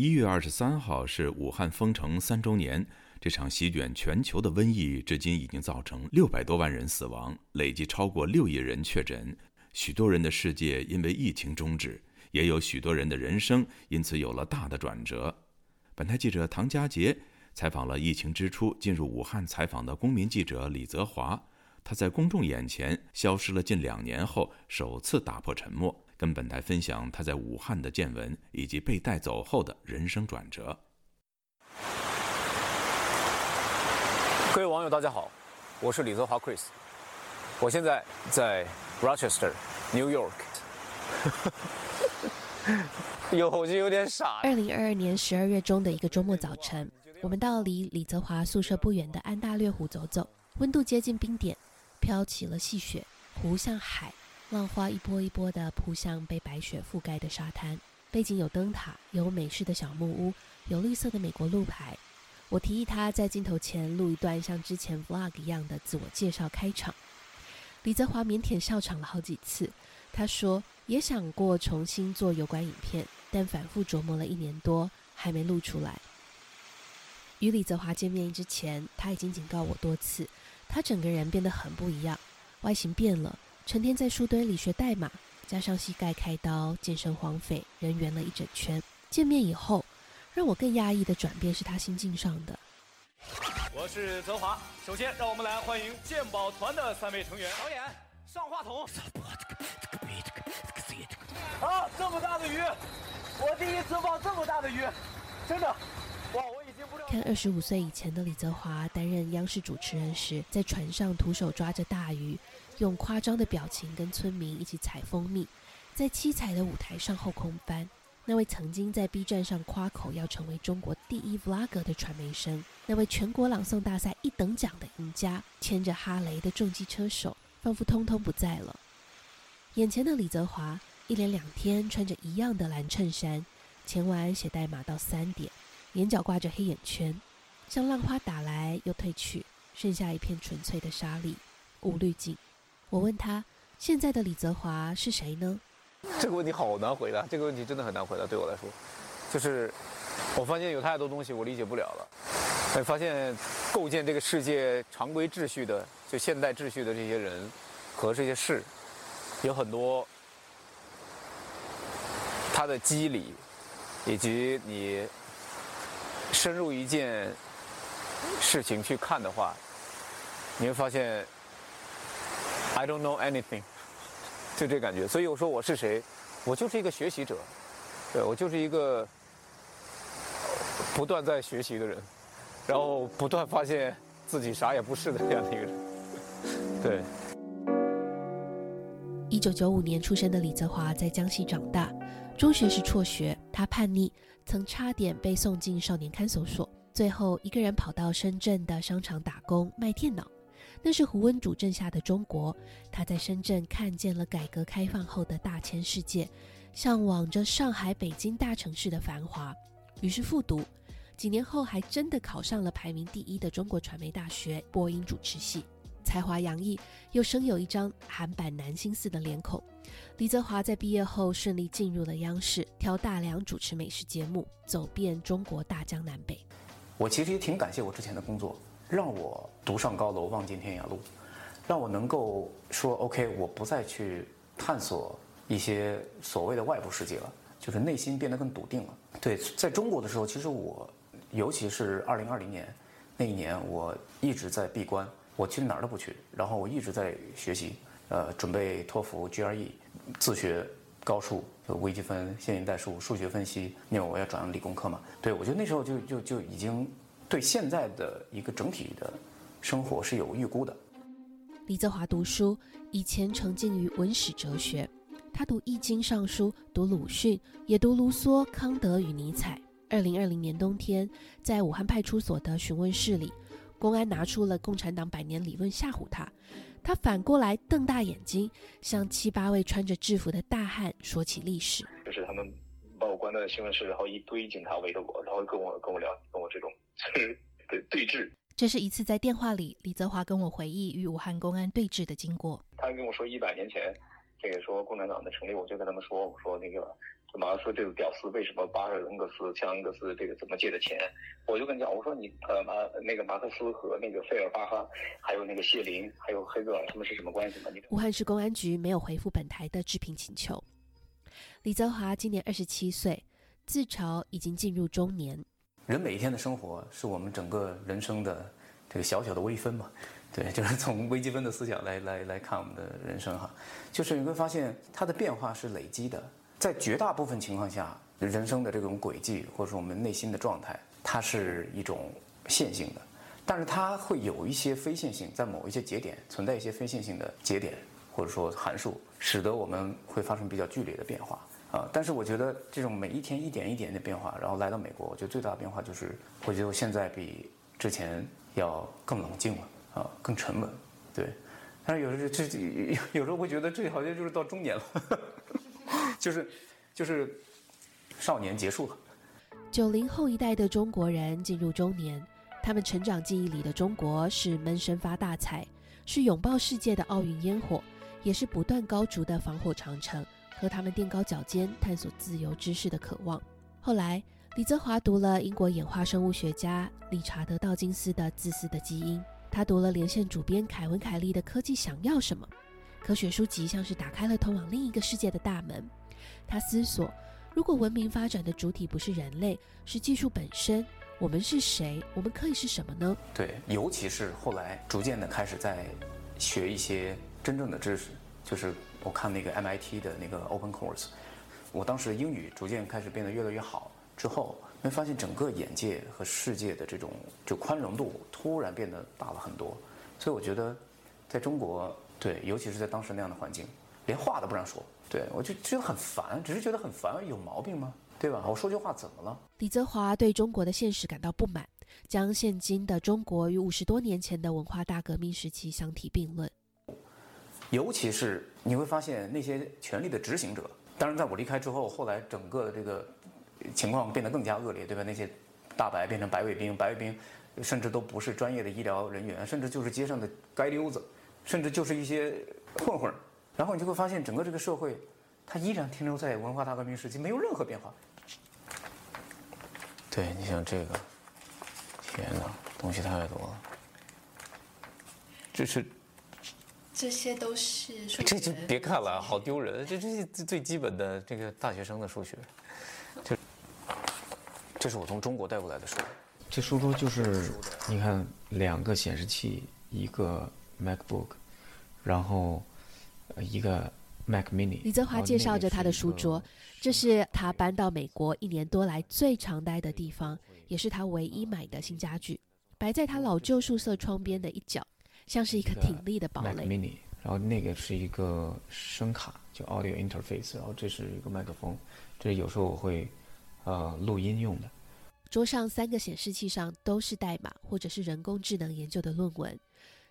一月二十三号是武汉封城三周年，这场席卷全球的瘟疫至今已经造成六百多万人死亡，累计超过六亿人确诊，许多人的世界因为疫情终止，也有许多人的人生因此有了大的转折。本台记者唐佳杰采访了疫情之初进入武汉采访的公民记者李泽华，他在公众眼前消失了近两年后，首次打破沉默。跟本台分享他在武汉的见闻，以及被带走后的人生转折。各位网友，大家好，我是李泽华 Chris，我现在在 Rochester, New York。有我就有点傻。二零二二年十二月中的一个周末早晨，我们到离李泽华宿舍不远的安大略湖走走，温度接近冰点，飘起了细雪，湖像海。浪花一波一波地扑向被白雪覆盖的沙滩，背景有灯塔，有美式的小木屋，有绿色的美国路牌。我提议他在镜头前录一段像之前 vlog 一样的自我介绍开场。李泽华腼腆笑场了好几次。他说也想过重新做有关影片，但反复琢磨了一年多，还没录出来。与李泽华见面之前，他已经警告我多次，他整个人变得很不一样，外形变了。成天在书堆里学代码，加上膝盖开刀，健身荒废，人圆了一整圈。见面以后，让我更压抑的转变是他心境上的。我是泽华，首先让我们来欢迎鉴宝团的三位成员。导演上话筒。啊，这么大的鱼，我第一次放这么大的鱼，真的。看二十五岁以前的李泽华担任央视主持人时，在船上徒手抓着大鱼。用夸张的表情跟村民一起采蜂蜜，在七彩的舞台上后空翻。那位曾经在 B 站上夸口要成为中国第一 vlog 的传媒生，那位全国朗诵大赛一等奖的赢家，牵着哈雷的重机车手，仿佛通通不在了。眼前的李泽华，一连两天穿着一样的蓝衬衫，前晚写代码到三点，眼角挂着黑眼圈，像浪花打来又退去，剩下一片纯粹的沙粒，无滤镜。我问他：“现在的李泽华是谁呢？”这个问题好难回答，这个问题真的很难回答。对我来说，就是我发现有太多东西我理解不了了。哎发现构建这个世界常规秩序的，就现代秩序的这些人和这些事，有很多他的机理，以及你深入一件事情去看的话，你会发现。I don't know anything，就这感觉。所以我说我是谁，我就是一个学习者，对我就是一个不断在学习的人，然后不断发现自己啥也不是的这样的一个人。对。一九九五年出生的李泽华在江西长大，中学时辍学，他叛逆，曾差点被送进少年看守所，最后一个人跑到深圳的商场打工卖电脑。那是胡温主政下的中国，他在深圳看见了改革开放后的大千世界，向往着上海、北京大城市的繁华，于是复读，几年后还真的考上了排名第一的中国传媒大学播音主持系，才华洋溢，又生有一张韩版男星似的脸孔。李泽华在毕业后顺利进入了央视，挑大梁主持美食节目，走遍中国大江南北。我其实也挺感谢我之前的工作。让我独上高楼，望尽天涯路，让我能够说 OK，我不再去探索一些所谓的外部世界了，就是内心变得更笃定了。对，在中国的时候，其实我，尤其是二零二零年那一年，我一直在闭关，我其实哪儿都不去，然后我一直在学习，呃，准备托福、GRE，自学高数、微积分、线性代数、数学分析，因为我要转理工科嘛。对，我觉得那时候就就就已经。对现在的一个整体的生活是有预估的。李泽华读书以前沉浸于文史哲学，他读《易经》《尚书》，读鲁迅，也读卢梭、康德与尼采。二零二零年冬天，在武汉派出所的询问室里，公安拿出了共产党百年理论吓唬他，他反过来瞪大眼睛，向七八位穿着制服的大汉说起历史。就是他们把我关在新闻室，然后一堆警察围着我，然后跟我跟我聊，跟我这种。对对峙，这是一次在电话里，李泽华跟我回忆与武汉公安对峙的经过。他跟我说，一百年前这个说共产党的成立，我就跟他们说，我说那个马克思这个屌丝为什么巴尔恩格斯、向恩格斯这个怎么借的钱？我就跟你讲，我说你呃马那个马克思和那个费尔巴哈，还有那个谢林，还有黑格尔，他们是什么关系吗？你武汉市公安局没有回复本台的置评请求。李泽华今年二十七岁，自嘲已经进入中年。人每一天的生活是我们整个人生的这个小小的微分嘛？对，就是从微积分的思想来来来看我们的人生哈，就是你会发现它的变化是累积的，在绝大部分情况下，人生的这种轨迹或者说我们内心的状态，它是一种线性的，但是它会有一些非线性，在某一些节点存在一些非线性的节点或者说函数，使得我们会发生比较剧烈的变化啊。但是我觉得这种每一天一点一点的变化，然后来到美国，我觉得最大的变化就是，我觉得我现在比之前要更冷静了。啊，更沉稳，对。但是有时候这有时候会觉得这好像就是到中年了，就是就是少年结束了。九零后一代的中国人进入中年，他们成长记忆里的中国是闷声发大财，是拥抱世界的奥运烟火，也是不断高筑的防火长城和他们垫高脚尖探索自由知识的渴望。后来，李泽华读了英国演化生物学家理查德道金斯的《自私的基因》。他读了连线主编凯文·凯利的《科技想要什么》，科学书籍像是打开了通往另一个世界的大门。他思索：如果文明发展的主体不是人类，是技术本身，我们是谁？我们可以是什么呢？对，尤其是后来逐渐的开始在学一些真正的知识，就是我看那个 MIT 的那个 Open Course，我当时英语逐渐开始变得越来越好之后。会发现整个眼界和世界的这种就宽容度突然变得大了很多，所以我觉得，在中国，对，尤其是在当时那样的环境，连话都不让说，对我就觉得很烦，只是觉得很烦，有毛病吗？对吧？我说句话怎么了？李泽华对中国的现实感到不满，将现今的中国与五十多年前的文化大革命时期相提并论。尤其是你会发现那些权力的执行者，当然在我离开之后，后来整个的这个。情况变得更加恶劣，对吧？那些大白变成白卫兵，白卫兵甚至都不是专业的医疗人员，甚至就是街上的街溜子，甚至就是一些混混。然后你就会发现，整个这个社会，它依然停留在文化大革命时期，没有任何变化。对你像这个，天哪，东西太多了。这是，这些都是数学这就别看了，好丢人。这这些最基本的这个大学生的数学，就。这是我从中国带过来的书，这书桌就是你看两个显示器，一个 MacBook，然后一个 Mac Mini。李泽华介绍着他的书桌，这是他搬到美国一年多来最常待的地方，也是他唯一买的新家具，摆在他老旧宿舍窗边的一角，像是一个挺立的堡垒。Mac Mini，然后那个是一个声卡，就 Audio Interface，然后这是一个麦克风，这有时候我会。呃，录音用的。桌上三个显示器上都是代码或者是人工智能研究的论文。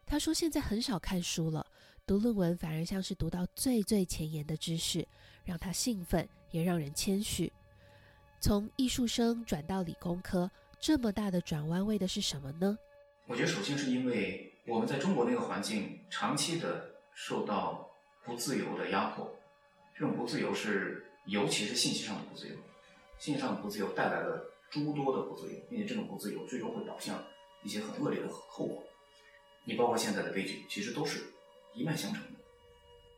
他说现在很少看书了，读论文反而像是读到最最前沿的知识，让他兴奋也让人谦虚。从艺术生转到理工科，这么大的转弯为的是什么呢？我觉得首先是因为我们在中国那个环境长期的受到不自由的压迫，这种不自由是尤其是信息上的不自由。信息上的不自由带来了诸多的不自由，并且这种不自由最终会导向一些很恶劣的后果。你包括现在的悲剧，其实都是一脉相承的。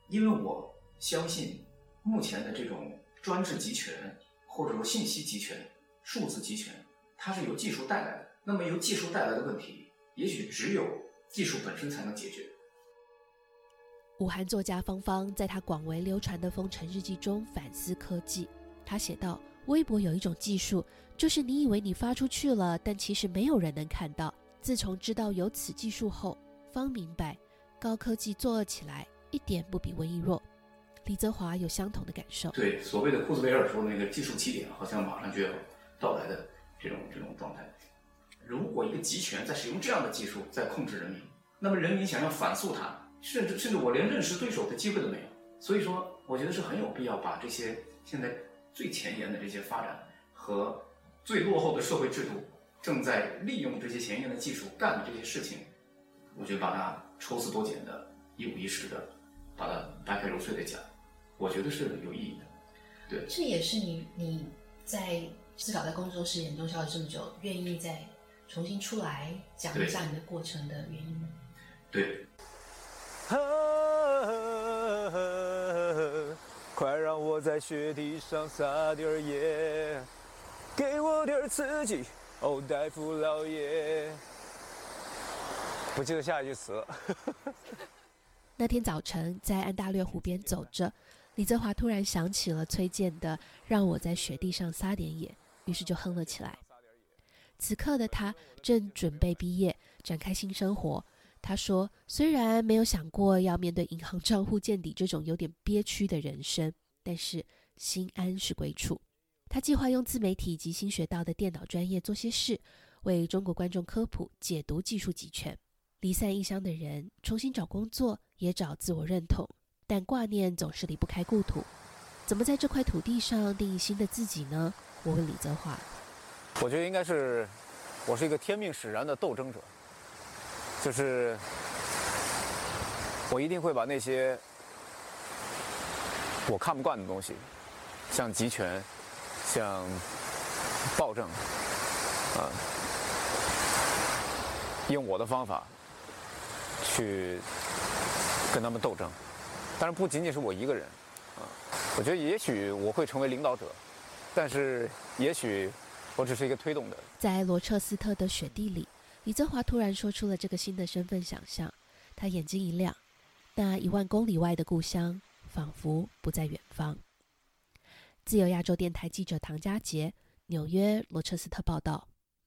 因为我相信，目前的这种专制集权，或者说信息集权、数字集权，它是由技术带来的。那么由技术带来的问题，也许只有技术本身才能解决。武汉作家方方在他广为流传的《封尘日记》中反思科技，他写道。微博有一种技术，就是你以为你发出去了，但其实没有人能看到。自从知道有此技术后，方明白，高科技作恶起来一点不比瘟疫弱。李泽华有相同的感受。对，所谓的库兹韦尔说那个技术起点，好像马上就要到来的这种这种状态。如果一个集权在使用这样的技术在控制人民，那么人民想要反诉他，甚至甚至我连认识对手的机会都没有。所以说，我觉得是很有必要把这些现在。最前沿的这些发展和最落后的社会制度，正在利用这些前沿的技术干的这些事情，我觉得把它抽丝剥茧的、一五一十的，把它掰开揉碎的讲，我觉得是有意义的。对，这也是你你在至少在工作室研究消了这么久，愿意再重新出来讲一下你的过程的原因吗？对。快让我在雪地上撒点儿野，给我点刺激，哦，大夫老爷。不记得下一句词了。那天早晨在安大略湖边走着，李泽华突然想起了崔健的“让我在雪地上撒点野”，于是就哼了起来。此刻的他正准备毕业，展开新生活。他说：“虽然没有想过要面对银行账户见底这种有点憋屈的人生，但是心安是归处。他计划用自媒体及新学到的电脑专业做些事，为中国观众科普解读技术集权。离散异乡的人重新找工作，也找自我认同，但挂念总是离不开故土。怎么在这块土地上定义新的自己呢？”我问李泽华：“我觉得应该是，我是一个天命使然的斗争者。”就是我一定会把那些我看不惯的东西，像集权、像暴政，啊，用我的方法去跟他们斗争。当然不仅仅是我一个人，啊，我觉得也许我会成为领导者，但是也许我只是一个推动的。在罗彻斯特的雪地里。李泽华突然说出了这个新的身份想象，他眼睛一亮，那一万公里外的故乡仿佛不在远方。自由亚洲电台记者唐佳杰，纽约罗彻斯特报道。